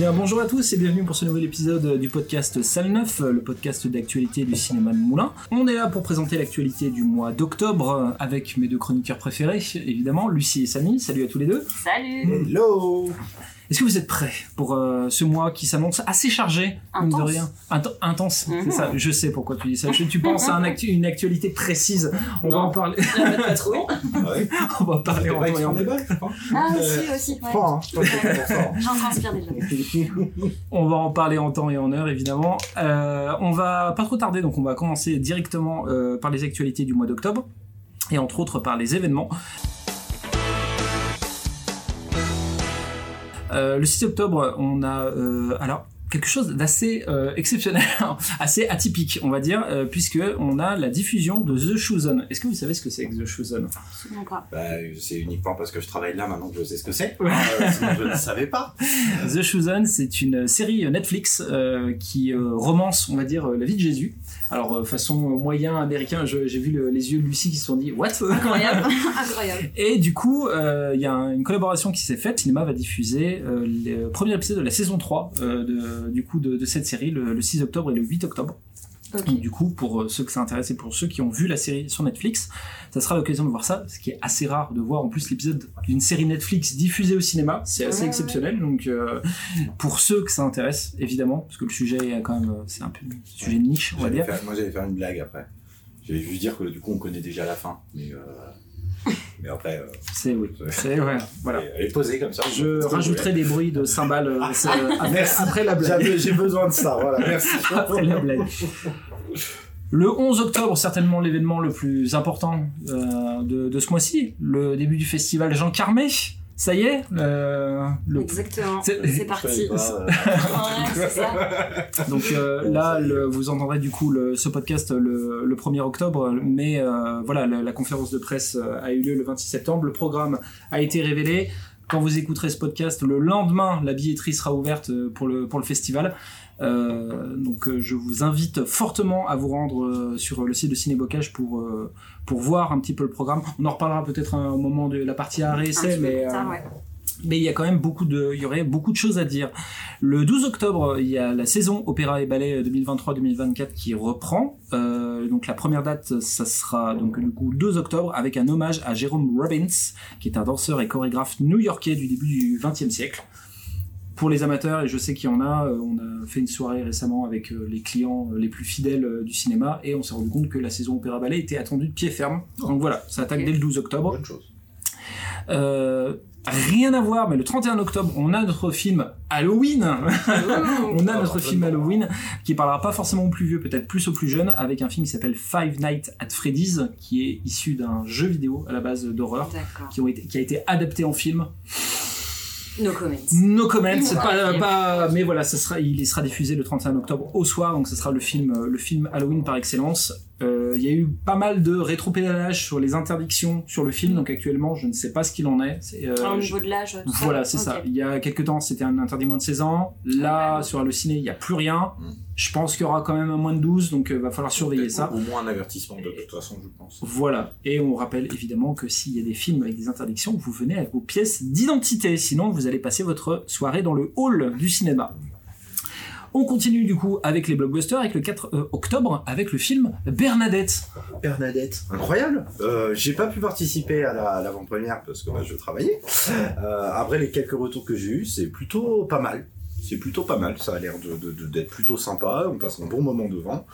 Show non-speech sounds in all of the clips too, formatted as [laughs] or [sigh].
Bien, bonjour à tous et bienvenue pour ce nouvel épisode du podcast Salle 9, le podcast d'actualité du cinéma de Moulin. On est là pour présenter l'actualité du mois d'octobre avec mes deux chroniqueurs préférés, évidemment, Lucie et Samy. Salut à tous les deux. Salut Hello Est-ce que vous êtes prêts pour euh, ce mois qui s'annonce assez chargé, mine de Intense. rien? Inten- Intense, c'est Mhm. ça. Je sais pourquoi tu dis ça. Je- tu penses à un actu- une actualité précise. On va en parler. Bonne patrouille. [laughs] Ouais. on va parler en pas temps et en extra heure. débat. Ah, Euh, aussi, aussi. Ouais. hein. Ça. J'en transpire déjà. [laughs] On va en parler en temps et en heure, évidemment. Euh, on va pas trop tarder, donc on va commencer directement euh, par les actualités du mois d'octobre, et entre autres par les événements. Le 6 octobre, on a euh, alors quelque chose d'assez euh, exceptionnel, [laughs] assez atypique, on va dire, euh, puisque on a la diffusion de The Chosen. Est-ce que vous savez ce que c'est que The Chosen Absolument pas. Bah, c'est uniquement parce que je travaille là maintenant que je sais ce que c'est. Ouais. Euh, sinon je ne savais pas. [laughs] The Chosen, c'est une série Netflix euh, qui euh, romance, on va dire, la vie de Jésus. Alors, euh, façon moyen américain, j'ai vu le- les yeux de Lucie qui se sont dit What? Incroyable. [laughs] Incroyable. Et du coup, euh, il y a un- une collaboration qui s'est faite. Le cinéma va diffuser euh, le premier épisode de la saison 3 euh, de, du coup, de, de cette série le, le 6 octobre et le 8 octobre. Donc, du coup, pour euh, ceux que ça intéresse et pour ceux qui ont vu la série sur Netflix, ça sera l'occasion de voir ça, ce qui est assez rare de voir en plus l'épisode d'une série Netflix diffusée au cinéma, c'est assez Ouais, exceptionnel. Donc, euh, pour ceux que ça intéresse, évidemment, parce que le sujet est quand même, euh, c'est un peu un sujet de niche, on va dire. faire- moi j'allais faire une blague après. J'allais juste dire que du coup on connaît déjà la fin. Mais, euh, mais après, euh, C'est oui, c'est ouais, voilà. [laughs] elle est posée comme ça. Je rajouterai des bruits de cymbales euh, c'est, euh, [laughs] après, la blague. J'ai besoin de ça, voilà, merci. [laughs] Après la blague. Le 11 octobre, certainement l'événement le plus important euh, de, de ce mois-ci, le début du festival Jean Carmé. Ça y est, euh, le- Exactement. C'est- parti. Euh, [laughs] Ouais, ça. donc euh, là, le- vous entendrez du coup le- ce podcast le, le 1er octobre, mais euh, voilà, la, la conférence de presse euh, a eu lieu le 26 septembre. Le programme a été révélé. Quand vous écouterez ce podcast, le lendemain, la billetterie sera ouverte euh, pour le, pour le festival. Euh, donc euh, je vous invite fortement à vous rendre euh, sur le site de Cinébocage pour, pour voir un petit peu le programme. On en reparlera peut-être un- au moment de la partie arrêt essai, mais, mais il y a quand même beaucoup de, il y aurait beaucoup de choses à dire. Le 12 octobre, il y a la saison Opéra et Ballet 2023-2024 qui reprend. Euh, donc la première date, ça sera donc du coup 2 octobre avec un hommage à Jérôme Robbins, qui est un danseur et chorégraphe new-yorkais du début du XXe siècle. Pour les amateurs, et je sais qu'il y en a, euh, on a fait une soirée récemment avec euh, les clients euh, les plus fidèles euh, du cinéma et on s'est rendu compte que la saison Opéra Ballet était attendue de pied ferme. Donc voilà, ça attaque dès le 12 octobre. Bonne chose. Euh, rien à voir, mais le 31 octobre, on a notre film Halloween. [laughs] on a notre film Halloween qui parlera pas forcément aux plus vieux, peut-être plus aux plus jeunes, avec un film qui s'appelle Five Nights at Freddy's, qui est issu d'un jeu vidéo à la base d'horreur, D'accord. qui, ont été, qui a été adapté en film. No comments. No comment, c'est pas, pas, mais voilà, ça sera, il sera diffusé le 31 octobre au soir, donc ce sera le film, euh, le film Halloween par excellence. Euh, Il y a eu pas mal de rétropédalage sur les interdictions sur le film, donc actuellement, je ne sais pas ce qu'il en est. C'est, euh, Ah, Au je- niveau de l'âge. voilà, c'est ça. Il y a quelques temps, c'était un interdit moins de 16 ans. Là, Ouais. sur le ciné, il n'y a plus rien. Mm. Je pense qu'il y aura quand même un moins de 12, donc il va falloir surveiller ça. Au moins un avertissement de toute façon, je pense. Voilà. Et on rappelle évidemment que s'il y a des films avec des interdictions, vous venez avec vos pièces d'identité. Sinon, vous allez passer votre soirée dans le hall du cinéma. On continue du coup avec les blockbusters, avec le 4 euh, octobre, avec le film Bernadette. Bernadette. Incroyable. Euh, j'ai pas pu participer à la- à l'avant-première parce que bah, je travaillais. Euh, après les quelques retours que j'ai eus, c'est plutôt pas mal. C'est plutôt pas mal. Ça a l'air d'être plutôt sympa. On passe un bon moment devant.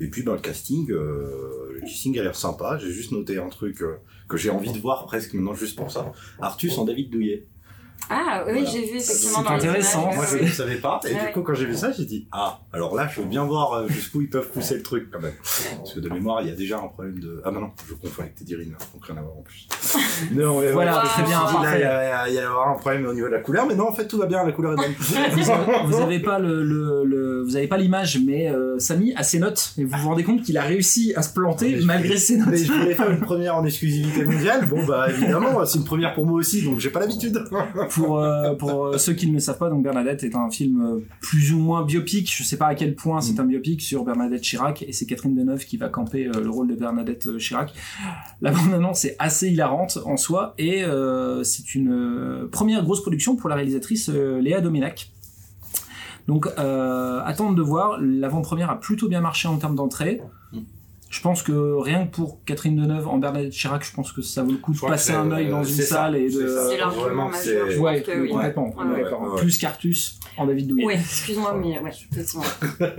Et puis bah, le casting, le casting a l'air sympa. J'ai juste noté un truc que j'ai envie de voir presque maintenant juste pour ça. Artus en David Douillet. Ah, oui, Voilà. j'ai vu effectivement. C'est intéressant. Moi je ne savais pas. Et Ouais. du coup quand j'ai vu ça, j'ai dit ah alors là je veux bien voir euh, jusqu'où ils peuvent pousser le truc quand même. Parce que de mémoire il y a déjà un problème de ah bah non je confonds avec Teddy Riner donc rien à voir en plus. [laughs] non mais Voilà, très bien, Là, il y, a- il y a un problème au niveau de la couleur mais non en fait tout va bien la couleur est bonne. [laughs] Vous, vous avez pas le, le- le- vous avez pas l'image, mais euh, Samy a ses notes et vous vous rendez compte qu'il a réussi à se planter Mais je- malgré ses notes. mais je voulais faire une première en exclusivité mondiale bon bah évidemment c'est une première pour moi aussi donc j'ai pas l'habitude. [laughs] pour, euh, pour euh, ceux qui ne le savent pas, donc Bernadette est un film euh, plus ou moins biopic. Je sais pas à quel point c'est un biopic sur Bernadette Chirac et c'est Catherine Deneuve qui va camper le rôle de Bernadette Chirac. La bande-annonce est assez hilarante en soi et c'est une première grosse production pour la réalisatrice Léa Dominac. Donc, euh, attendre de voir. L'avant-première a plutôt bien marché en termes d'entrée. Je pense que rien que pour Catherine Deneuve en Bernadette Chirac, je pense que ça vaut le coup de passer un œil dans une salle et de. C'est largement Vraiment, majeur. Ouais, pense que oui. complètement. Ouais, ouais. d'accord. ouais, ouais. Plus Cartus en David Douillet. Oui, excuse-moi, mais ouais. [laughs]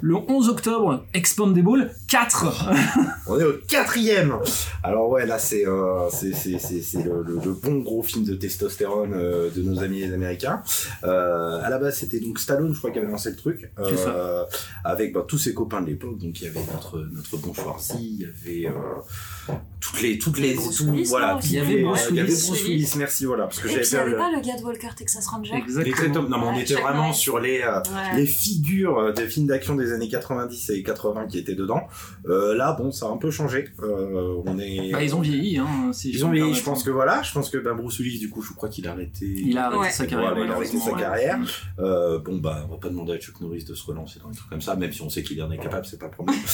Le 11 octobre, Expandable 4. [laughs] On est au quatrième. Alors ouais, là c'est euh, c'est c'est c'est c'est le, le, le bon gros film de testostérone euh, de nos amis les Américains. Euh, à la base c'était donc Stallone, je crois, qui avait lancé le truc, C'est ça. euh, avec bah, tous ses copains de l'époque. Donc il y avait notre notre bon Schwarzy, il y avait euh, toutes les toutes les Bruce tout- Willis, voilà, il y avait Bruce Willis. Bruce Willis. Merci voilà parce que j'avais avait le- pas le gars de Walker Texas Ranger top. Non, mais on Ouais, était vraiment sur les euh, Ouais. les figures euh, des films d'action des années 90 et 80 qui étaient dedans. Euh, là, bon, ça a un peu changé. Euh, on est. Bah, ils ont vieilli, hein, si Ils ont vieilli. Je pense que voilà. Je pense que ben, Bruce Willis, du coup, je crois qu'il a arrêté. Il a arrêté Ouais. sa carrière. Il a arrêté sa carrière. Bon, bah, on va pas demander à Chuck Norris de se relancer dans des trucs comme ça, même si on sait qu'il en est capable, c'est pas le problème. [laughs]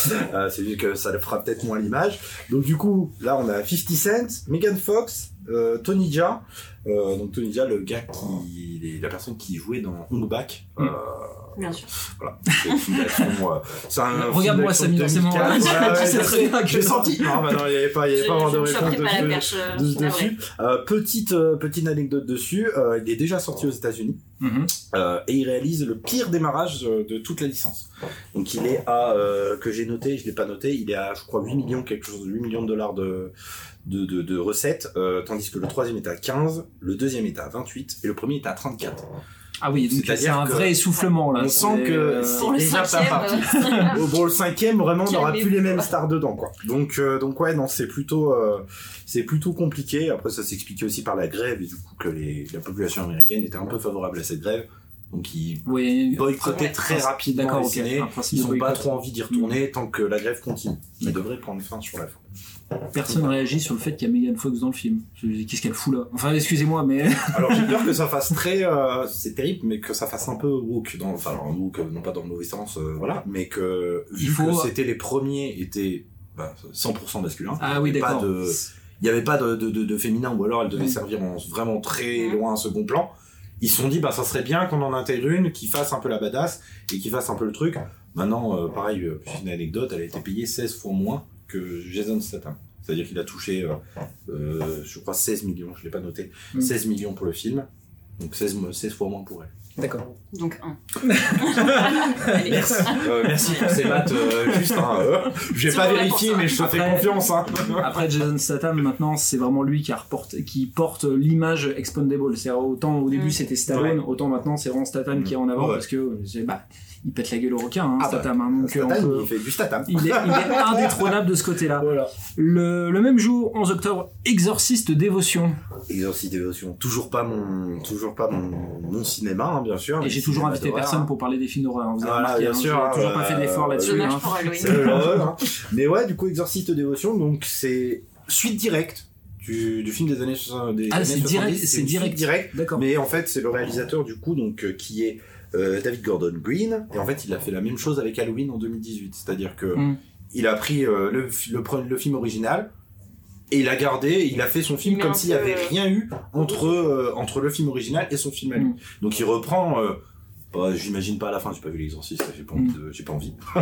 c'est que ça le fera peut-être moins l'image. Donc, du coup, là, on a 50 Cent, Megan Fox, euh, Tony Jaa. Euh, donc, Tony Jaa, le gars qui, la personne qui jouait dans Hong Bak. Mm. Euh, Bien sûr. voilà. C'est un euh, c'est un Regarde-moi, Samy, dans ces moments-là. 2004. Ouais, ouais, Tu sais je très sais. bien que- J'ai senti. Non, bah non, il n'y avait pas, il y avait Je pas vraiment de je ne réponse pas la dessus. perche. euh, de- dessus. Euh, petite, euh, petite anecdote dessus, euh, il est déjà sorti aux États-Unis Mhm. euh, et il réalise le pire démarrage de toute la licence. Donc il est à, euh, que j'ai noté, je l'ai pas noté, il est à je crois 8 millions, quelque chose, 8 millions de dollars de, de, de, de recettes, euh, tandis que le troisième est à 15, le deuxième est à 28 et le premier est à 34. Ah oui, donc c'est un vrai essoufflement là. on sent que euh, c'est- déjà pas parti. [laughs] le cinquième, vraiment, on n'aura plus les mêmes stars dedans, quoi. Donc, euh, donc ouais, non, c'est plutôt, euh, c'est plutôt compliqué. Après, ça s'expliquait aussi par la grève et du coup que les, la population américaine était un peu favorable à cette grève. Donc, ils Oui, boycottaient très rapidement D'accord, les ok. ciné. Ils n'ont pas trop envie d'y retourner tant que la grève continue. Qui devrait prendre fin sur la fin. Personne réagit sur le fait qu'il y a Megan Fox dans le film. Je me dis, Qu'est-ce qu'elle fout là Enfin, excusez-moi, mais. [laughs] Alors, j'ai peur que ça fasse très, euh, c'est terrible, mais que ça fasse un peu woke dans, enfin, woke, euh, non pas dans le mauvais sens, euh, voilà, mais que, vu Il faut- que c'était les premiers étaient, bah, 100% masculins. Ah oui, d'accord. il n'y avait pas de, de, de, de féminin ou alors elle devait servir en vraiment très loin un second plan. Ils se sont dit, bah, ça serait bien qu'on en intègre une qui fasse un peu la badass et qui fasse un peu le truc. Maintenant, euh, pareil, euh, petite une anecdote, elle a été payée 16 fois moins que Jason Statham. C'est-à-dire qu'il a touché, euh, euh, je crois, 16 millions, je l'ai pas noté, Mm. 16 millions pour le film. Donc 16, mo- 16 fois moins pour elle. D'accord. Donc. [laughs] Merci, euh, merci pour ces maths, euh, juste. Hein, euh, j'ai pas vérifié, mais je te fais confiance. Hein. Après Jason Statham, maintenant, c'est vraiment lui qui, a reporté, qui porte l'image Expandable. C'est autant au début Mm. c'était Stallone, autant maintenant c'est vraiment Statham qui est en avant Ouais. parce que c'est- bah, il pète la gueule au requin, hein, Ah bah, Statham. hein, donc, euh, on Statham, peut- il fait du Statham. il, est, il est [laughs] indétrônable de ce côté-là. Voilà. Le, le même jour, 11 octobre, Exorciste Dévotion. Exorciste Dévotion, toujours pas mon, toujours pas mon, mon cinéma, hein, bien sûr. Et j'ai toujours invité personne pour parler des films d'horreur. hein, Vous avez Voilà, remarqué, bien hein, sûr, j'ai toujours euh, pas fait d'effort là-dessus. Hein. hein. Mais ouais, du coup, Exorciste Dévotion, donc c'est suite directe du, du film des années, soixante- des Ah, années c'est 70, direct, c'est direct. D'accord. Mais en fait, c'est le réalisateur du coup, donc euh, qui est euh, David Gordon Green, et en fait, il a fait la même chose avec Halloween en 2018, c'est-à-dire que Mm. il a pris euh, le, film original. Et il a gardé, et il a fait son film comme s'il n'y avait euh, rien eu entre, euh, entre le film original et son film à lui. Mm. Donc il reprend, euh, bah, j'imagine pas à la fin, j'ai pas vu l'exorciste, j'ai pas envie. de- J'ai pas envie. [laughs]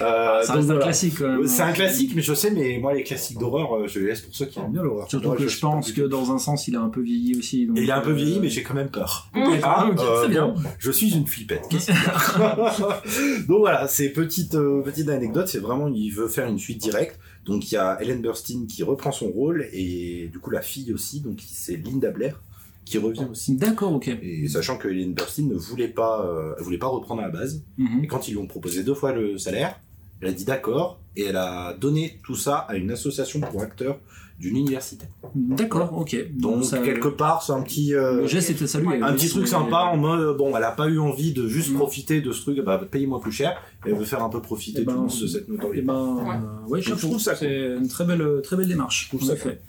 Euh, Ça donc reste un voilà. classique quand même. C'est un classique, mais je sais, mais moi les classiques d'horreur, euh, je les laisse pour ceux qui aiment bien l'horreur. Surtout Moi, que je pense que dans un sens, il a un peu vieilli aussi. donc, il a un peu euh, vieilli, mais j'ai quand même peur. [laughs] Ah, ok, euh, très bien. bon, je suis une flippette. [laughs] Donc voilà, c'est petite euh, petite anecdote, c'est vraiment il veut faire une suite directe. Donc il y a Ellen Burstyn qui reprend son rôle et du coup la fille aussi, donc c'est Linda Blair qui revient aussi. D'accord, ok. Et sachant que Ellen Burstyn ne voulait pas euh, voulait pas reprendre à la base Mhm. et quand ils lui ont proposé deux fois le salaire, elle a dit d'accord et elle a donné tout ça à une association pour acteurs d'une université. D'accord, ok. Donc ça- quelque part c'est un petit euh, Le geste était salué. un petit truc sympa en mode bon elle a pas eu envie de juste Mm. profiter de ce truc bah payez-moi plus cher et elle veut faire un peu profiter Eh ben, tout le monde de cette Eh notoriété ben, Ouais. euh, ouais, Je trouve ça c'est une très belle, très belle démarche. trouve en ça effet.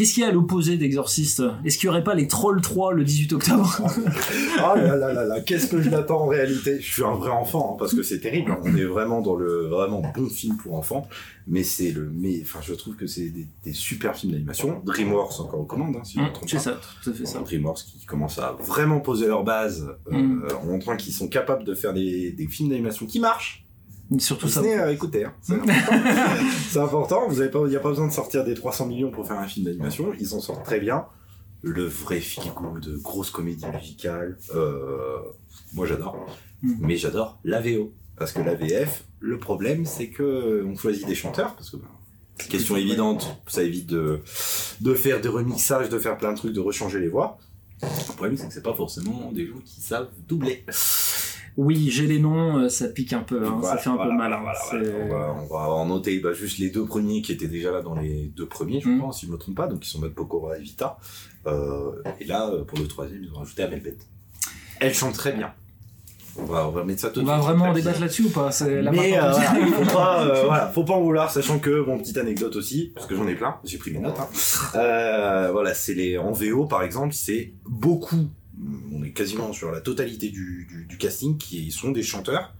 Qu'est-ce qu'il y a à l'opposé d'Exorciste Est-ce qu'il y aurait pas les Trolls 3 le 18 octobre Oh [laughs] là là là là, qu'est-ce que je l'attends en réalité? Je suis un vrai enfant, hein, parce que c'est terrible. On est vraiment dans le vraiment bon film pour enfants, mais c'est le, mais enfin, je trouve que c'est des, des super films d'animation. DreamWorks encore aux commandes, hein, si je ne me trompe C'est ça, tout à fait ça. DreamWorks qui commence à vraiment poser leur base euh, Mm. en montrant qu'ils sont capables de faire des, des films d'animation qui marchent. Surtout ça. Euh, écoutez, hein, c'est [laughs] important. il n'y a pas besoin de sortir des 300 millions pour faire un film d'animation. Ils s'en sortent très bien. Le vrai feel de grosse comédie musicale. Euh, moi, j'adore. Mm. Mais j'adore la VO. Parce que la VF, le problème, c'est que on choisit des chanteurs. Parce que, ben, question évidente, ça évite de, de faire des remixages, de faire plein de trucs, de rechanger les voix. Le problème, c'est que c'est pas forcément des gens qui savent doubler. Oui, j'ai les noms, euh, ça pique un peu, hein, Voilà, ça fait un voilà, peu mal. voilà, hein, voilà. On, va, on va en noter bah, juste les deux premiers qui étaient déjà là dans les deux premiers, je Mm. pense, si je me trompe pas, donc ils sont Mode Pokora et Vita. Euh, et là, euh, pour le troisième, ils ont rajouté Amelbet. Elle chante très bien. On va, on va mettre ça tout On de va suite. vraiment débattre là-dessus ou pas? C'est la mais euh, voilà, faut pas, euh, [laughs] voilà, faut pas en vouloir, sachant que, bon, petite anecdote aussi, parce que j'en ai plein, j'ai pris mes notes. Hein. Euh, voilà, c'est les en VO par exemple, c'est beaucoup, on est quasiment sur la totalité du, du, du casting qui sont des chanteurs,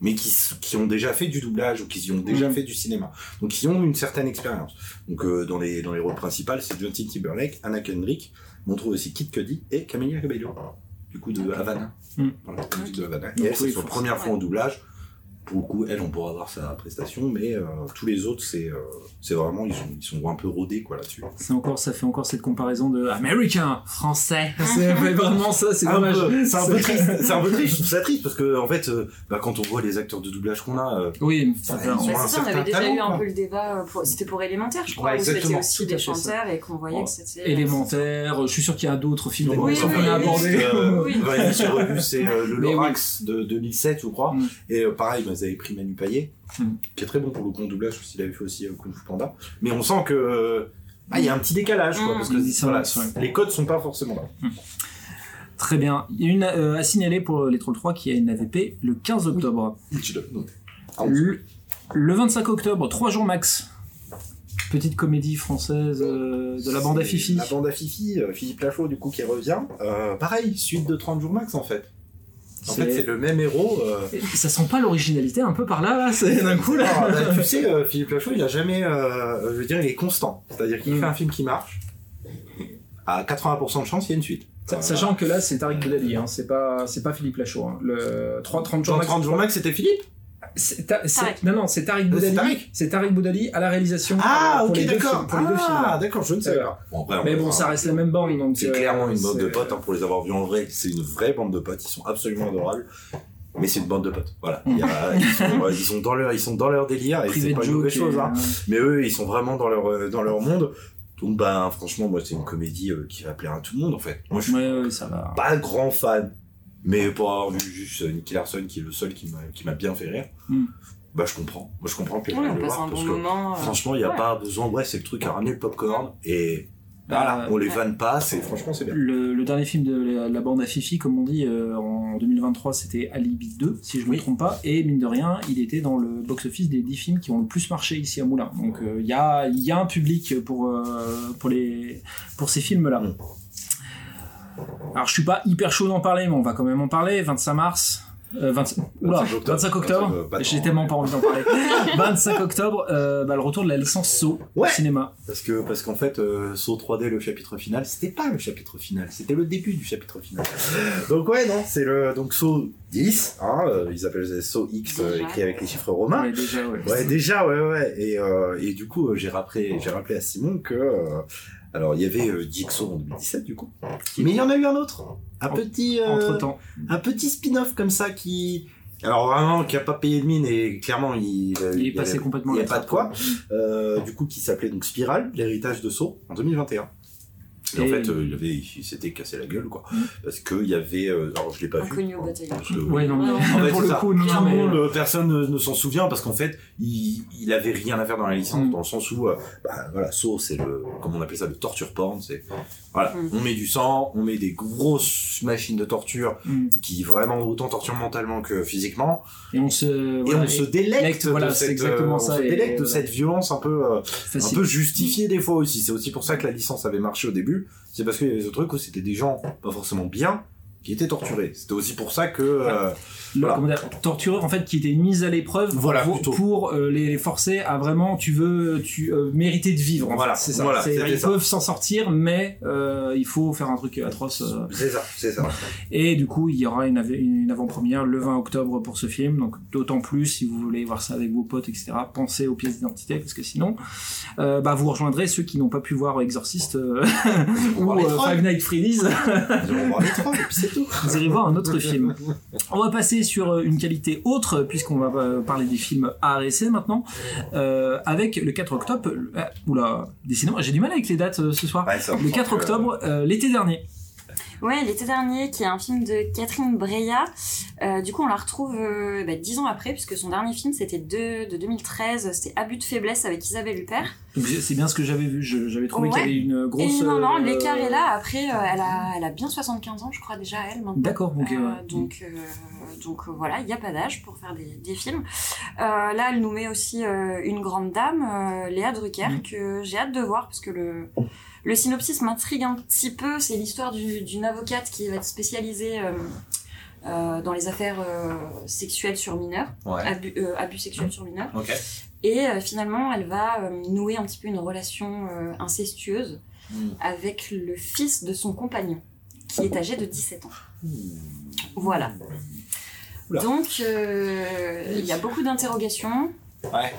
mais qui, qui ont déjà fait du doublage ou qui ont déjà Mhm. fait du cinéma, donc qui ont une certaine expérience. Donc euh, dans les dans les rôles principaux, c'est Justin Timberlake, Anna Kendrick, mais on trouve aussi Kid Cudi et Camilla Cabello, du coup de Havana, de Havana. Donc Et elle, oui, c'est première fois en doublage pour le coup, elle, on pourra voir sa prestation, mais euh, tous les autres, c'est euh, c'est vraiment, ils sont, ils sont un peu rodés quoi là-dessus. C'est encore, ça fait encore cette comparaison de américain, français. [laughs] C'est vraiment ça, c'est dommage. C'est un peu triste, [laughs] c'est un peu triste, je trouve ça triste parce que en fait, euh, bah, quand on voit les acteurs de doublage qu'on a, euh, Oui, ça ont Bah, ça, on avait déjà talent, eu un quoi. peu le débat, pour- c'était pour Élémentaire, je crois, Ouais, où c'était aussi des ça. chanteurs et qu'on voyait Ouais. que c'était... élémentaire. Je suis sûr qu'il y a d'autres films qu'on a oui, abordés. c'est [laughs] le. Lorax de 2007, je crois. Mm. Et pareil, bah, ils avaient pris Manu Payet, Mm. qui est très bon pour le con doublage, parce qu'il avait fait aussi euh, Kung Fu Panda. Mais on sent que euh, ah, il y a un petit décalage, quoi, Mm. parce que voilà, les codes sont pas forcément là. Très bien. Il y a une euh, à signaler pour les Trolls 3 qui a une AVP le 15 octobre. Tu Le, le 25 octobre, 3 jours max. Petite comédie française euh, de la bande à Fifi. La bande à Fifi, euh, Philippe Lachaud, du coup, qui revient. Euh, pareil, suite de 30 jours max, en fait. En fait, c'est le même héros. euh, Ça sent pas l'originalité un peu par là, là C'est d'un coup, là Ah, bah, tu sais, euh, Philippe Lachaud, il a jamais, euh, je veux dire, il est constant. C'est-à-dire qu'il Mm. fait un film qui marche. À 80% de chance, il y a une suite. Sa- Sachant que là, c'est Tariq Boudali, hein. c'est pas, c'est pas Philippe Lachaud. Hein. Le 3, 30 jours max. 30 jours max, c'était Philippe? Non, non, c'est Tariq C'est Boudali. C'est Tariq Boudali à la réalisation. Ah, euh, pour ok, les deux d'accord. films- Pour les deux films. Ah, d'accord, je ne savais Ouais. pas. Bon, après, on Mais bon, ça reste la même bande. donc, C'est euh, clairement une bande de c'est- potes, hein, pour les avoir vus en vrai. C'est une vraie bande de potes, ils sont absolument adorables. Mais c'est une bande de potes. Voilà. Il y a- ils, sont, [laughs] ils, sont dans leur, ils sont dans leur délire et Privé c'est de pas une mauvaise chose. Hein. Mais eux, ils sont vraiment dans leur, euh, dans leur monde. Donc, ben, franchement, moi, c'est une comédie euh, qui va plaire à tout le monde, en fait. Moi, je suis Ouais, ouais, ça va. pas grand fan, mais pour avoir vu juste euh, Nicky Larson, qui est le seul qui m'a bien fait rire, Mm. bah je comprends. Moi je comprends que les Ouais, gens on le passe voir, un parce bon que moment. euh, franchement, il n'y a ouais. pas besoin. Bref, c'est le truc à ramener le popcorn et voilà, Euh, on les ouais. vanne pas, c'est franchement c'est bien. Le, le dernier film de la, la bande à Fifi, comme on dit, euh, en 2023, c'était Alibi 2, si je ne Oui. me trompe pas. Et mine de rien, il était dans le box-office des 10 films qui ont le plus marché ici à Moulins. Donc euh, il y, a, il y a un public pour, euh, pour, les, pour ces films-là. Mm. Alors je suis pas hyper chaud d'en parler, mais on va quand même en parler. 25 mars. euh, 20 oula, 25 octobre. 25 octobre, 25, euh, j'ai tellement pas envie d'en parler. [laughs] 25 octobre, euh, bah, le retour de la licence Saw Ouais. au cinéma. Parce que parce qu'en fait, euh, Saw 3D, le chapitre final, c'était pas le chapitre final, c'était le début du chapitre final. donc ouais, non, c'est le donc Saw 10, hein, euh, ils appellent ça Saw X euh, écrit avec les chiffres romains. Ouais, déjà, ouais. Ouais, déjà, ouais, ouais. Et, euh, et du coup, j'ai rappelé, j'ai rappelé à Simon que, euh, alors, il y avait euh, Jigsaw en 2017, du coup. Mais il y en a eu un autre. Un En- petit, euh, Entre temps. un petit spin-off comme ça qui, alors vraiment, qui a pas payé de mine et clairement, il, Il est y passé avait- complètement Il y a pas de quoi. Euh, du coup, qui s'appelait donc Spiral, l'héritage de Saw, en 2021. Et, en fait, euh, il, avait, il s'était cassé la gueule, quoi. Mm. Parce qu'il y avait. euh, alors, je l'ai pas vu. Inconnu au bataillon. Parce que- Ouais, non, mais Ouais, En fait, pour le ça. coup, non, Tout le mais- monde, euh, personne ne, ne s'en souvient parce qu'en fait, il, il avait rien à faire dans la licence, Mm. dans le sens où, euh, bah, voilà, Saw, c'est le, comme on appelle ça, le torture porn, c'est, voilà, Mm. on met du sang, on met des grosses machines de torture Mm. qui vraiment autant torturent mentalement que physiquement, Et on se, et voilà, on se délecte Lecte, de voilà, c'est cette, exactement euh, ça, on se et- délecte de voilà. cette violence un peu, euh, un peu justifiée des fois aussi. C'est aussi pour ça que la licence avait marché au début. C'est parce qu'il y avait ce truc où c'était des gens pas forcément bien qui étaient torturés. C'était aussi pour ça que, euh, Voilà. comment dire, tortureur en fait qui était mis à l'épreuve Voilà, pour, euh, les forcer à vraiment tu veux tu euh, mériter de vivre en Voilà, c'est ça voilà, ils ça. peuvent s'en sortir mais euh, il faut faire un truc atroce c'est ça, c'est ça. et du coup il y aura une, av- une avant-première le 20 octobre pour ce film donc d'autant plus si vous voulez voir ça avec vos potes etc pensez aux pièces d'identité parce que sinon bah vous rejoindrez ceux qui n'ont pas pu voir Exorcist [laughs] ou. Five Nights Freddy's vous irez voir un autre film. On va passer sur euh, une qualité autre, puisqu'on va euh, parler des films essai maintenant, euh, avec le 4 octobre. euh, oula, décidément, j'ai du mal avec les dates ce soir. Ouais, Le 4 euh, octobre, l'été dernier. Ouais, l'été dernier, qui est un film de Catherine Breillat. Euh, du coup, on la retrouve euh, bah, dix ans après, puisque son dernier film, c'était de, de 2013. C'était Abus de faiblesse avec Isabelle Huppert. C'est bien ce que j'avais vu. J'avais trouvé Ouais. qu'il y avait une grosse. Et non, non, euh, l'écart est là. Après, euh, elle, a, elle a bien 75 ans, je crois, déjà, elle, maintenant. D'accord, ok. Euh, ouais. donc, euh, donc euh, voilà, il n'y a pas d'âge pour faire des, des films. Euh, là, elle nous met aussi euh, une grande dame, euh, Léa Drucker, Mhm. que j'ai hâte de voir parce que le, le synopsis m'intrigue un petit peu. C'est l'histoire du- d'une avocate qui va être spécialisée euh, euh, dans les affaires euh, sexuelles sur mineurs, Ouais. abus, abus sexuels sur mineurs. Et finalement, elle va nouer un petit peu une relation incestueuse Mm. avec le fils de son compagnon, qui est âgé de 17 ans. Voilà. Oula. Donc, il y a beaucoup d'interrogations. Ouais.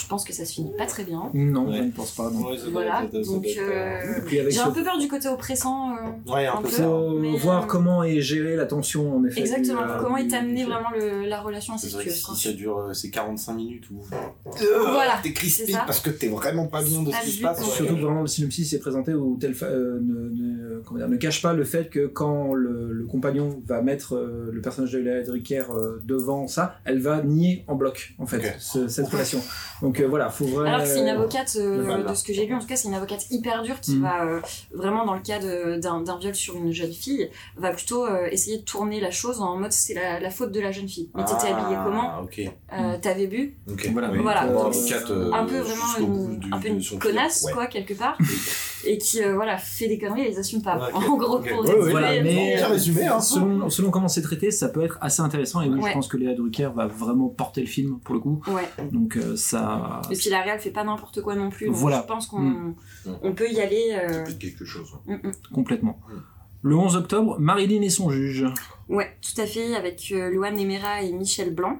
Je pense que ça se finit pas très bien. Non, Ouais. je ne pense pas. Non. Voilà. Donc, euh, avec j'ai ce- un peu peur du côté oppressant. euh, Ouais, un Un peu peu. ça. faut mais- voir comment est gérée la tension en effet. exactement. euh, Comment est du- amené du- vraiment le- la relation incestueuse. si ça dure euh, c'est 45 minutes ou Voilà, t'es crispé c'est ça. parce que t'es vraiment pas bien de ce qui se passe. Surtout que vraiment le synopsis est présenté où tel euh, ne, ne- comment dire, ne cache pas le fait que quand le, le compagnon va mettre euh, le personnage de Léa Drucker euh, devant ça, elle va nier en bloc en fait ce- cette relation. Donc euh, voilà, faut vraiment. Alors que c'est une avocate, euh, de ce que j'ai lu, en tout cas, c'est une avocate hyper dure qui Mm. va, euh, vraiment dans le cas d'un viol sur une jeune fille, va plutôt euh, essayer de tourner la chose en mode c'est la, la faute de la jeune fille. Mais t'étais habillée comment Ah, ok. Euh, T'avais bu. Voilà. Oui, Voilà, pour donc avocate, euh, Un peu vraiment bout une, du- un peu de une son client. connasse, Ouais. quoi, quelque part, [laughs] et qui, euh, voilà, fait des conneries et les assume pas. Ouais. En gros, pour Ouais, résumer, Voilà, mais Bien résumé, hein. selon, selon comment c'est traité, ça peut être assez intéressant et oui, Ouais. je pense que Léa Drucker va vraiment porter le film pour le coup. Ouais. Donc euh, ça. Et puis la réal fait pas n'importe quoi non plus. donc Voilà. Je pense qu'on Mm. on peut y aller. euh, Peut-être quelque chose. mm, mm. Complètement. Mm. Le 11 octobre, Marilyn et son juge. Ouais, tout à fait, avec euh, Luan Nemera et Michel Blanc.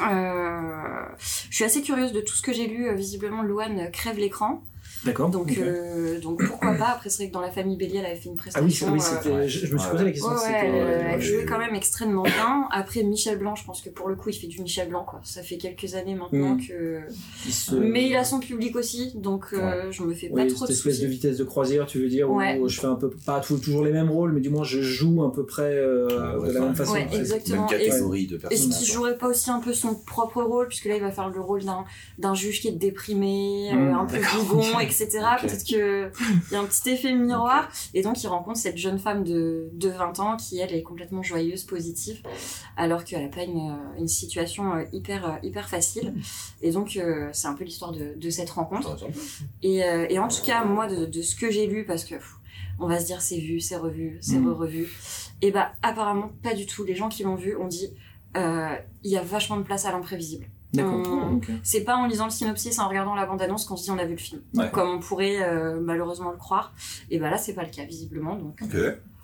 Euh, je suis assez curieuse de tout ce que j'ai lu. Visiblement, Luan crève l'écran. D'accord Donc, euh, donc pourquoi pas Après, c'est vrai que dans la famille Bélier, elle avait fait une Ah oui, c'est- prestation. oui euh, c'était- je, je me suis posé la question. Ouais, ouais, elle, euh, elle ouais, jouait quand même extrêmement bien. Après, Michel Blanc, je pense que pour le coup, il fait du Michel Blanc, quoi. Ça fait quelques années maintenant Mm. que. il se- Mais il a son public aussi, donc euh, je me fais pas Oui, trop cette de espèce de vitesse de croisière, tu veux dire, Ouais. où je fais un peu, pas tout- toujours les mêmes rôles, mais du moins je joue à peu près euh, ouais, de la même façon. Ouais, exactement. Même Et- catégorie de Est-ce qu'il jouerait pas aussi un peu son propre rôle, puisque là il va faire le rôle d'un d'un juge qui est déprimé, euh, Mm, un peu bougon, [laughs] etc. Ok. Peut-être que il y a un petit effet miroir, et donc il rencontre cette jeune femme de, de 20 ans qui elle est complètement joyeuse, positive, alors qu'elle a pas une, euh, une situation euh, hyper euh, hyper facile. Et donc euh, c'est un peu l'histoire de, de cette rencontre. Et, euh, et en tout cas moi de, de ce que j'ai lu, parce que pff, on va se dire c'est vu, c'est revu, c'est Mm. re-revu, et bah apparemment pas du tout. Les gens qui l'ont vu ont dit euh, il y a vachement de place à l'imprévisible. D'accord. Mm. Ok. C'est pas en lisant le synopsis, en regardant la bande-annonce qu'on se dit on a vu le film. Ouais. Comme on pourrait euh, malheureusement le croire. Et bah là, c'est pas le cas, visiblement. Donc.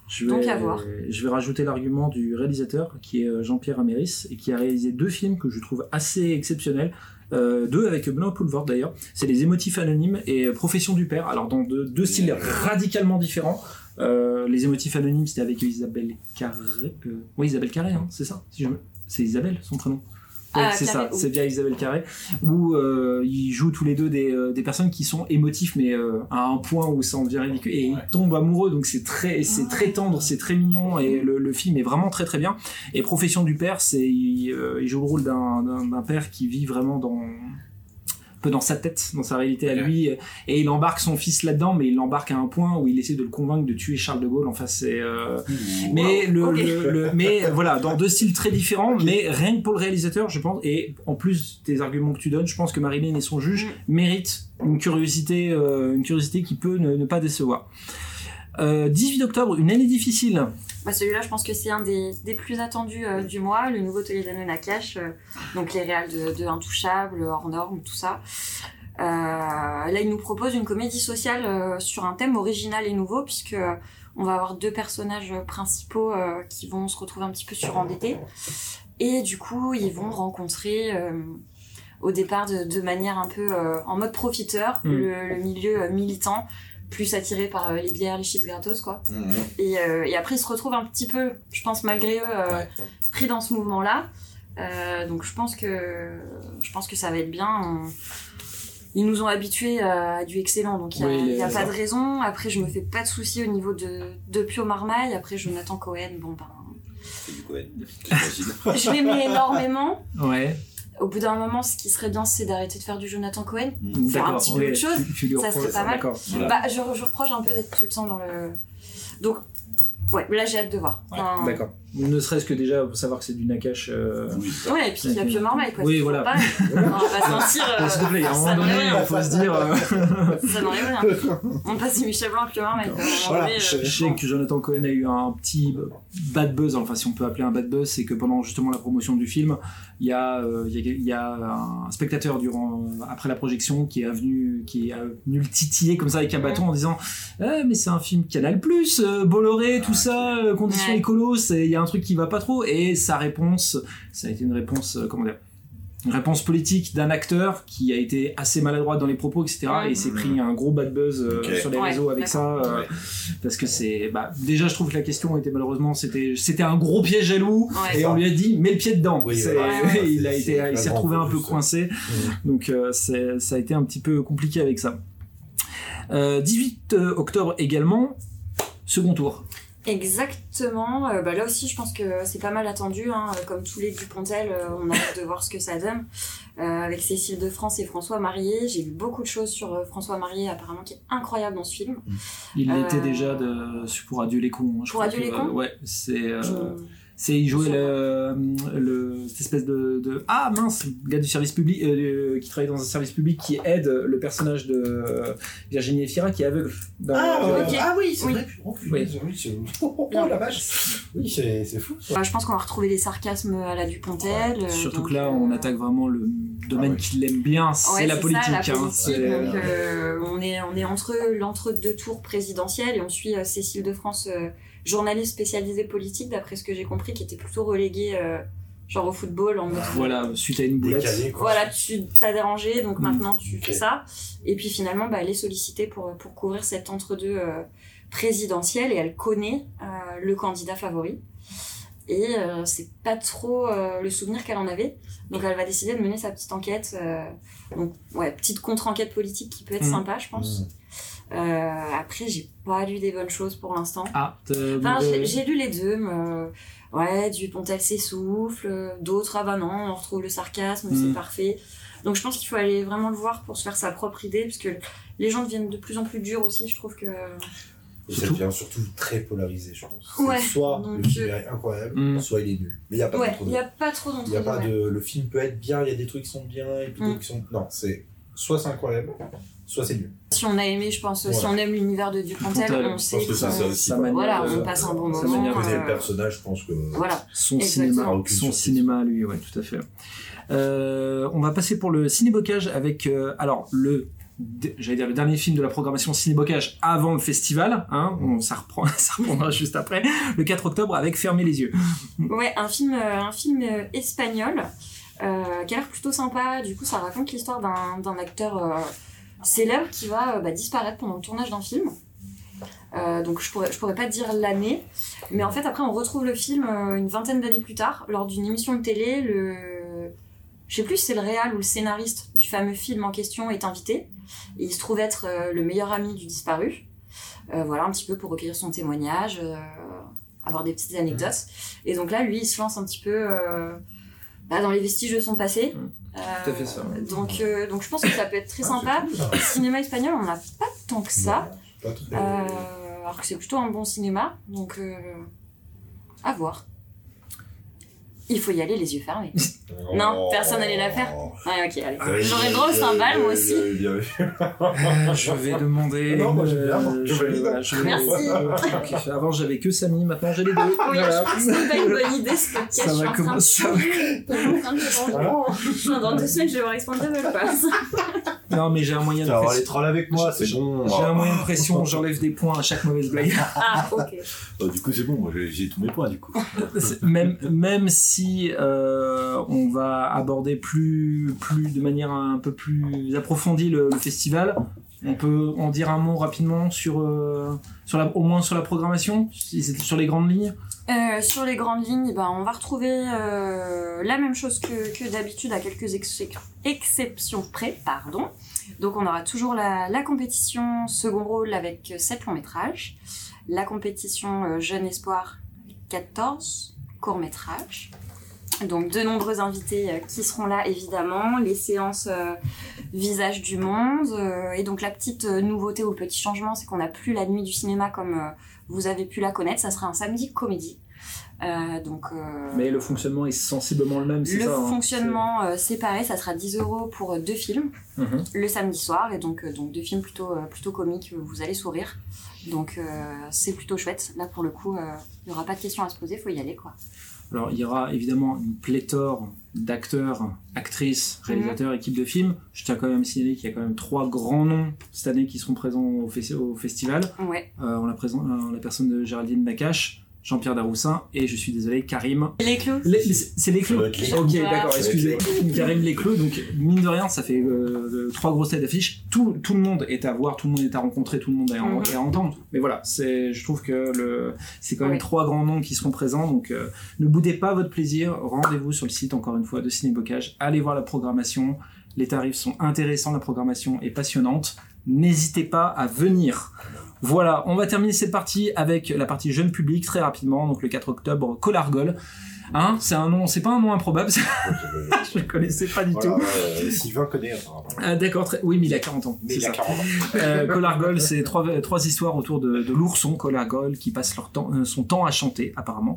Je vais, Donc, à voir. je vais rajouter l'argument du réalisateur, qui est euh, Jean-Pierre Améris, et qui a réalisé deux films que je trouve assez exceptionnels. Euh, deux avec Benoît Poulvord d'ailleurs. C'est Les émotifs anonymes et Profession du père. Alors dans deux, deux styles radicalement différents. Euh, les émotifs anonymes, c'était avec Isabelle Carré. euh, oui, Isabelle Carré, hein, c'est ça si je me- C'est Isabelle, son prénom Ouais, Ah, c'est ça, oui. c'est via Isabelle Carré, où euh, ils jouent tous les deux des, euh, des personnes qui sont émotifs, mais euh, à un point où ça en devient ridicule, et ils tombent amoureux, donc c'est très, c'est très tendre, c'est très mignon, et le, le film est vraiment très très bien. Et Profession du père, c'est il, euh, il joue le rôle d'un, père qui vit vraiment dans peu dans sa tête, dans sa réalité à Ouais. lui, et il embarque son fils là-dedans, mais il l'embarque à un point où il essaie de le convaincre de tuer Charles de Gaulle. Enfin, c'est euh, mais le, le- le- [laughs] mais euh, voilà dans deux styles très différents mais rien que pour le réalisateur je pense et en plus des arguments que tu donnes je pense que Marilyn et son juge Mm. méritent une curiosité euh, une curiosité qui peut ne, ne pas décevoir euh, 18 octobre une année difficile Bah, celui-là, je pense que c'est un des, des plus attendus euh, du mois, le nouveau Toledano Nakash, euh, donc les réals de, de Intouchable, hors norme, tout ça. Euh, là, il nous propose une comédie sociale euh, sur un thème original et nouveau, puisque euh, on va avoir deux personnages principaux euh, qui vont se retrouver un petit peu surendettés. Et du coup, ils vont rencontrer euh, au départ de, de manière un peu euh, en mode profiteur, Mm. le, le milieu euh, militant, plus attiré par euh, les bières, les chips gratos, quoi. Mhm. Et, euh, et après, ils se retrouvent un petit peu, je pense, malgré eux, euh, Ouais. pris dans ce mouvement-là. Euh, donc, je pense que je pense que ça va être bien. On- Ils nous ont habitués à du excellent, donc il n'y a, Oui, y a pas de raison. Après, je me fais pas de soucis au niveau de, de Pio Marmaille. Après, Jonathan Cohen, bon ben, du Cohen, [laughs] je l'aimais énormément. ouais Au bout d'un moment, ce qui serait bien, c'est d'arrêter de faire du Jonathan Cohen. Faire un petit peu autre chose, tu, tu lui ça serait pas mal. Voilà. Bah, je, je reproche un peu d'être tout le temps dans le. Donc, ouais, là, j'ai hâte de voir. Ouais, Enfin, d'accord ne serait-ce que déjà pour savoir que c'est du Nakash euh, Oui. Ouais, et puis il y a Pio Marmaille, quoi. Oui, voilà. On va pas se mentir. euh, s'il te plaît à un ça moment donné il faut se dire euh, Ça n'enlève rien. On passe du Michel Blanc à Pio Marmaille. Voilà, donné, Je euh, je sais que Jonathan Cohen a eu un petit bad buzz, enfin si on peut appeler un bad buzz, c'est que pendant justement la promotion du film, il y a, euh, il y a, il y a un spectateur durant après la projection qui est venu qui est venu le titiller comme ça avec un bâton en disant ah, mais c'est un film Canal Plus, Bolloré, tout Ah, ça, euh, conditions Ouais. écolo, c'est il y a un truc qui va pas trop et sa réponse, ça a été une réponse euh, comment dire une réponse politique d'un acteur qui a été assez maladroit dans les propos, etc. Et il s'est pris un gros bad buzz euh, sur les Ouais, réseaux avec ça. euh, Ouais. parce que c'est bah, déjà je trouve que la question était malheureusement c'était c'était un gros piège jaloux Ouais. et on lui a dit mets le pied dedans Oui, C'est- voilà. Ouais, [laughs] ouais, il a été il s'est retrouvé un peu coincé Mhm. donc euh, ça a été un petit peu compliqué avec ça Euh, 18 octobre également second tour Exactement. Euh, bah, là aussi, je pense que c'est pas mal attendu. Hein. Comme tous les Dupontel, euh, on a hâte de voir ce que ça donne. Euh, avec Cécile de France et François Marié. J'ai lu beaucoup de choses sur euh, François Marié, apparemment, qui est incroyable dans ce film. il Euh, l'était déjà de, pour Adieu les cons hein, je Pour Adieu que, les cons euh, ouais c'est euh, Je- c'est il jouait sais le, le cette espèce de, de ah mince le gars du service public euh, qui travaille dans un service public qui aide le personnage de euh, Virginie Efira qui est aveugle dans Ah, euh, ah oui, c'est Oui. vrai. Oh, oui, [laughs] oh, oh, la vache. Oui, c'est c'est fou. Bah, je pense qu'on va retrouver les sarcasmes à la Dupontel. euh, Surtout donc, que là, euh, on attaque vraiment le domaine Ah ouais. qu'il aime bien, c'est Ouais, la ça, politique. hein, politique, c'est- donc, euh, on est on est entre l'entre-deux tours présidentiels et on suit euh, Cécile de France, euh, journaliste spécialisée politique, d'après ce que j'ai compris, qui était plutôt reléguée euh, genre au football en mode Voilà, suite à une boulette. Décalé, quoi. voilà, tu t'as dérangé, donc Mm. maintenant tu fais ça. Et puis finalement, bah, elle est sollicitée pour, pour couvrir cet entre-deux euh, présidentiel et elle connaît euh, le candidat favori. Et euh, c'est pas trop euh, le souvenir qu'elle en avait. Donc elle va décider de mener sa petite enquête. euh, donc, ouais, petite contre-enquête politique qui peut être Mm. sympa, je pense. Mhm. Euh, après, j'ai pas lu des bonnes choses pour l'instant. Ah, Enfin, j'ai- lu les deux, mais euh, ouais, Dupontel s'essouffle, euh, d'autres, ah bah non, on retrouve le sarcasme, c'est parfait. Donc je pense qu'il faut aller vraiment le voir pour se faire sa propre idée, parce que les gens deviennent de plus en plus durs aussi, je trouve que... Et ça Surtout- devient surtout très polarisé, je pense. Ouais, Soit donc, le film est incroyable, Mm. soit il est nul. Mais il n'y a pas Ouais, d'entre il deux. n'y a pas trop Il y a pas de. Le film peut être bien, il y a des trucs qui sont bien, et puis Mm. d'autres qui sont. Non, c'est soit c'est incroyable, soit c'est nul. Si on a aimé, je pense, si Voilà. on aime l'univers de Dupontel, on sait pense que c'est ça aussi. sa manière Voilà, on passe un bon sa moment. manière On de- connaît euh, le personnage, je pense que. Voilà. son Exactement. cinéma, son cinéma à lui, ouais, tout à fait. Euh, on va passer pour le cinébocage avec, euh, alors le, j'allais dire le dernier film de la programmation cinébocage avant le festival, hein, on, ça reprend, [laughs] ça reprendra juste après, le 4 octobre avec Fermer les yeux. Ouais, un film, euh, un film espagnol euh, qui a l'air plutôt sympa. Du coup, ça raconte l'histoire d'un d'un acteur euh, célèbre qui va euh, bah, disparaître pendant le tournage d'un film. Euh, donc je pourrais, pourrais pas dire l'année, mais en fait après on retrouve le film euh, une vingtaine d'années plus tard lors d'une émission de télé. Le, je sais plus si c'est le réal ou le scénariste du fameux film en question est invité. Et il se trouve être le meilleur ami du disparu. Voilà, un petit peu pour recueillir son témoignage, avoir des petites anecdotes. Et donc là, lui, il se lance un petit peu bah, dans les vestiges de son passé. Tout à fait ça. Euh, donc, euh, donc je pense que ça peut être très sympa. Le cinéma espagnol, on n'a pas tant que ça. Euh, alors que c'est plutôt un bon cinéma. Donc, euh, à voir. Il faut y aller les yeux fermés. [laughs] Non, personne n'allait la faire. Ouais, ok, allez. Ouais, J'aurais bien, droit au bien, cymbale, moi aussi. bien, bien. Je vais demander. Non, moi, j'aime bien, euh, je valide. voilà, je vais- Merci. Ok, Avant j'avais que Samy, maintenant j'ai les deux. [laughs] Oui, Voilà. je que c'est pas une bonne idée ce podcast. Ça je va commencer. de. Non, Dans deux semaines, je vais voir Expandable Pass. Non, mais j'ai un moyen de avoir les pression. trolls avec moi, c'est bon. J'ai un moyen de pression, j'enlève des points à chaque mauvaise blague. Ah, ok. Oh, du coup, c'est bon, moi j'ai tous mes points du coup. [laughs] Même, même si euh, on va aborder plus, plus de manière un peu plus approfondie le, festival, on peut en dire un mot rapidement sur, euh, au moins sur la programmation, sur les grandes lignes? Euh, sur les grandes lignes, ben, on va retrouver la même chose que, d'habitude à quelques ex- exceptions près. Pardon. Donc on aura toujours la, la compétition second rôle avec 7 longs métrages, la compétition jeune espoir avec 14 courts métrages. Donc de nombreux invités euh, qui seront là évidemment, les séances euh, visage du monde euh, et donc la petite euh, nouveauté ou le petit changement c'est qu'on n'a plus la nuit du cinéma comme euh, vous avez pu la connaître, ça sera un samedi comédie. Donc Mais le fonctionnement est sensiblement le même, c'est le ça hein, fonctionnement pareil, ça sera 10 euros pour deux films Mhm. le samedi soir et donc donc deux films plutôt plutôt comiques, vous allez sourire. Donc c'est plutôt chouette. Là pour le coup, il y aura pas de questions à se poser, faut y aller quoi. Alors, il y aura évidemment une pléthore d'acteurs, actrices, réalisateurs, équipes de films. Je tiens quand même à signaler qu'il y a quand même trois grands noms cette année qui seront présents au, fes- au festival. Ouais. Euh, on la présente euh, la personne de Géraldine Nakache, Jean-Pierre Daroussin et je suis désolé, Karim. Les clous. C'est les clous Ok, d'accord, excusez. Karim les clous, donc mine de rien, ça fait euh, trois grosses têtes d'affiche. Tout, tout le monde est à voir, tout le monde est à rencontrer, tout le monde est à, Mhm. est à entendre. Mais voilà, c'est, je trouve que le, c'est quand même Oui. trois grands noms qui seront présents, donc euh, ne boudez pas votre plaisir. Rendez-vous sur le site, encore une fois, de Ciné Bocage. Allez voir la programmation. Les tarifs sont intéressants, la programmation est passionnante. N'hésitez pas à venir. Voilà, on va terminer cette partie avec la partie jeune public très rapidement. Donc le 4 octobre, Colargol. Hein, c'est un nom, c'est pas un nom improbable. [laughs] [laughs] je le connaissais pas du Voilà, tout. euh, Sylvain connaît apparemment. Ah, d'accord, très... oui, mais il a 40 ans. Mais il a ça. 40 ans. [laughs] Euh, Colargol, c'est trois, trois histoires autour de, de l'ourson Colargol qui passe leur temps, euh, son temps à chanter, apparemment.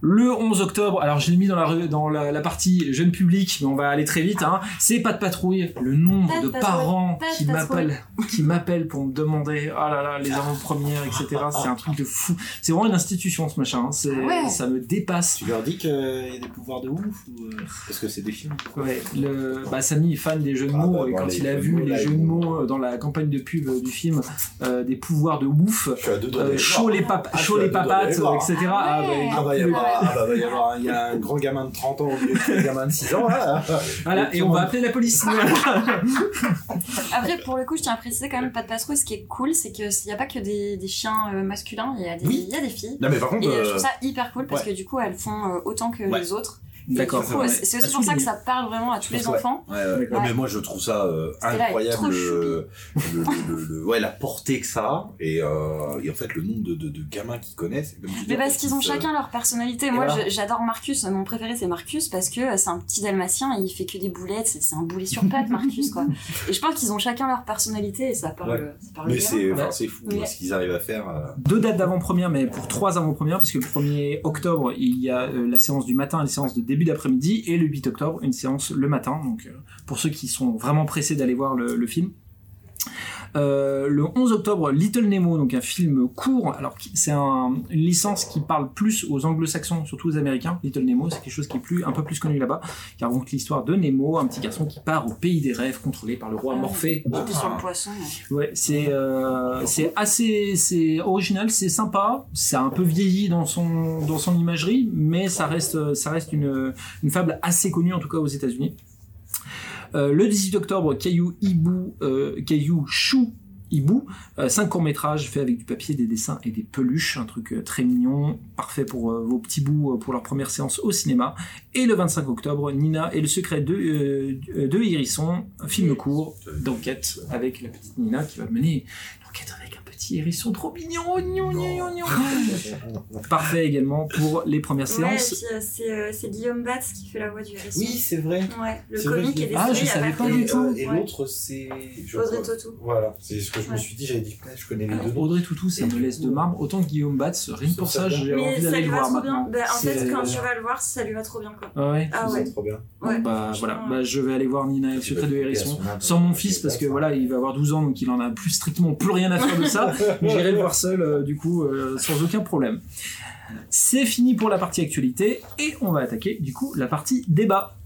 Le 11 octobre, alors je l'ai mis dans la, rue- dans la, la partie jeune public, mais on va aller très vite. Hein. C'est pas de patrouille. Le nombre Pas de parents pas qui m'appellent, qui m'appellent pour me demander, ah là là, les avant-premières, etc. C'est un truc de fou. C'est vraiment une institution ce machin. hein. Ah ouais. Ça me dépasse. Tu leur dis qu'il y a des pouvoirs de ouf ou euh, parce que c'est des films Ouais, le, bah, Samy est fan des jeux de Ah, mots bah, et quand les il a vu les jeux de mots dans la campagne de pub du film, euh, des pouvoirs de ouf, euh, chaud les, pap- Ah, chaud les papates, etc. Ah Ah, bah. Ah bah, il y a il- pas- va y avoir un- il y a un grand gamin de 30 ans au lieu d'un gamin de 6 ans là. Voilà, et on va appeler la police. [laughs] Après, pour le coup, je tiens à préciser quand même, pas de patrouille, ce qui est cool, c'est qu'il n'y a pas que des, des chiens euh, masculins, il y, a des- Oui. il y a des filles. Non mais par Et contre, euh, je euh, trouve ça hyper cool parce ouais. que du coup, elles font euh, autant que Ouais. les autres. D'accord. C'est aussi pour ça que ça parle vraiment à tous les Ouais. enfants. Mais moi je trouve ça euh, incroyable le, le, le- le- ouais, la portée que ça a et, euh, et en fait le nombre de, de, de gamins qui connaissent. Mais parce qu'ils ont chacun leur personnalité. Moi, j'adore Marcus. Mon préféré, c'est Marcus parce que c'est un petit dalmatien et il fait que des boulettes. C'est un boulet sur pattes, Marcus, quoi. Et je pense qu'ils ont chacun leur personnalité et ça parle, Mais c'est quoi. enfin, c'est fou Ouais. ce qu'ils arrivent à faire. euh. Deux dates d'avant-première, mais pour trois avant-premières, parce que le 1er octobre, il y a euh, la séance du matin et la séance de début d'après-midi, et le 8 octobre, une séance le matin, donc euh, pour ceux qui sont vraiment pressés d'aller voir le, le film. Euh, le 11 octobre, Little Nemo, donc un film court. Alors c'est un- une licence qui parle plus aux anglo-saxons, surtout aux américains. Little Nemo, c'est quelque chose qui est plus, un peu plus connu là-bas, qui raconte l'histoire de Nemo, un petit garçon qui part au pays des rêves, contrôlé par le roi Ah. Morphée. Sur le poisson. ouais. Ouais, c'est euh, c'est assez c'est original, c'est sympa, c'est un peu vieilli dans son dans son imagerie, mais ça reste ça reste une une fable assez connue en tout cas aux États-Unis. Euh, le 18 octobre, Caillou Hibou, euh, Caillou Chou Hibou. Euh, cinq courts-métrages faits avec du papier, des dessins et des peluches. Un truc très mignon, parfait pour vos petits bouts pour leur première séance au cinéma. Et le 25 octobre, Nina et le secret de, de Hérisson, un film court d'enquête avec la petite Nina qui va mener l'enquête avec un petit hérisson trop mignon. Gnon, gnon, gnon. [laughs] Parfait également pour les premières séances. euh, c'est euh, c'est Guillaume Batz qui fait la voix du hérisson. Oui, c'est vrai. Ouais, le vrai, comique est décédé Ah, je a savais pas du tout. et l'autre, c'est. Audrey Tautou. Voilà, c'est ce que je me suis dit. J'avais dit, putain, je connais les deux noms. Audrey Toutou, ça me du laisse de marbre. Autant que Guillaume Batz, rien que pour Ça, j'ai Mais envie ça d'aller lui le va voir trop bien. maintenant. Bah, en fait, quand tu vas le voir, ça lui va trop bien. Quoi. Ouais. Ah C'est ouais. trop bien. Ouais. bah voilà, bah, je vais aller voir Nina et le secret de Hérisson. Sans mon fils, parce que voilà, il va avoir 12 ans, donc il en a plus strictement plus rien à faire de ça. [laughs] J'irai le voir seul, euh, du coup, euh, sans aucun problème. C'est fini pour la partie actualité, et on va attaquer, du coup, la partie débat.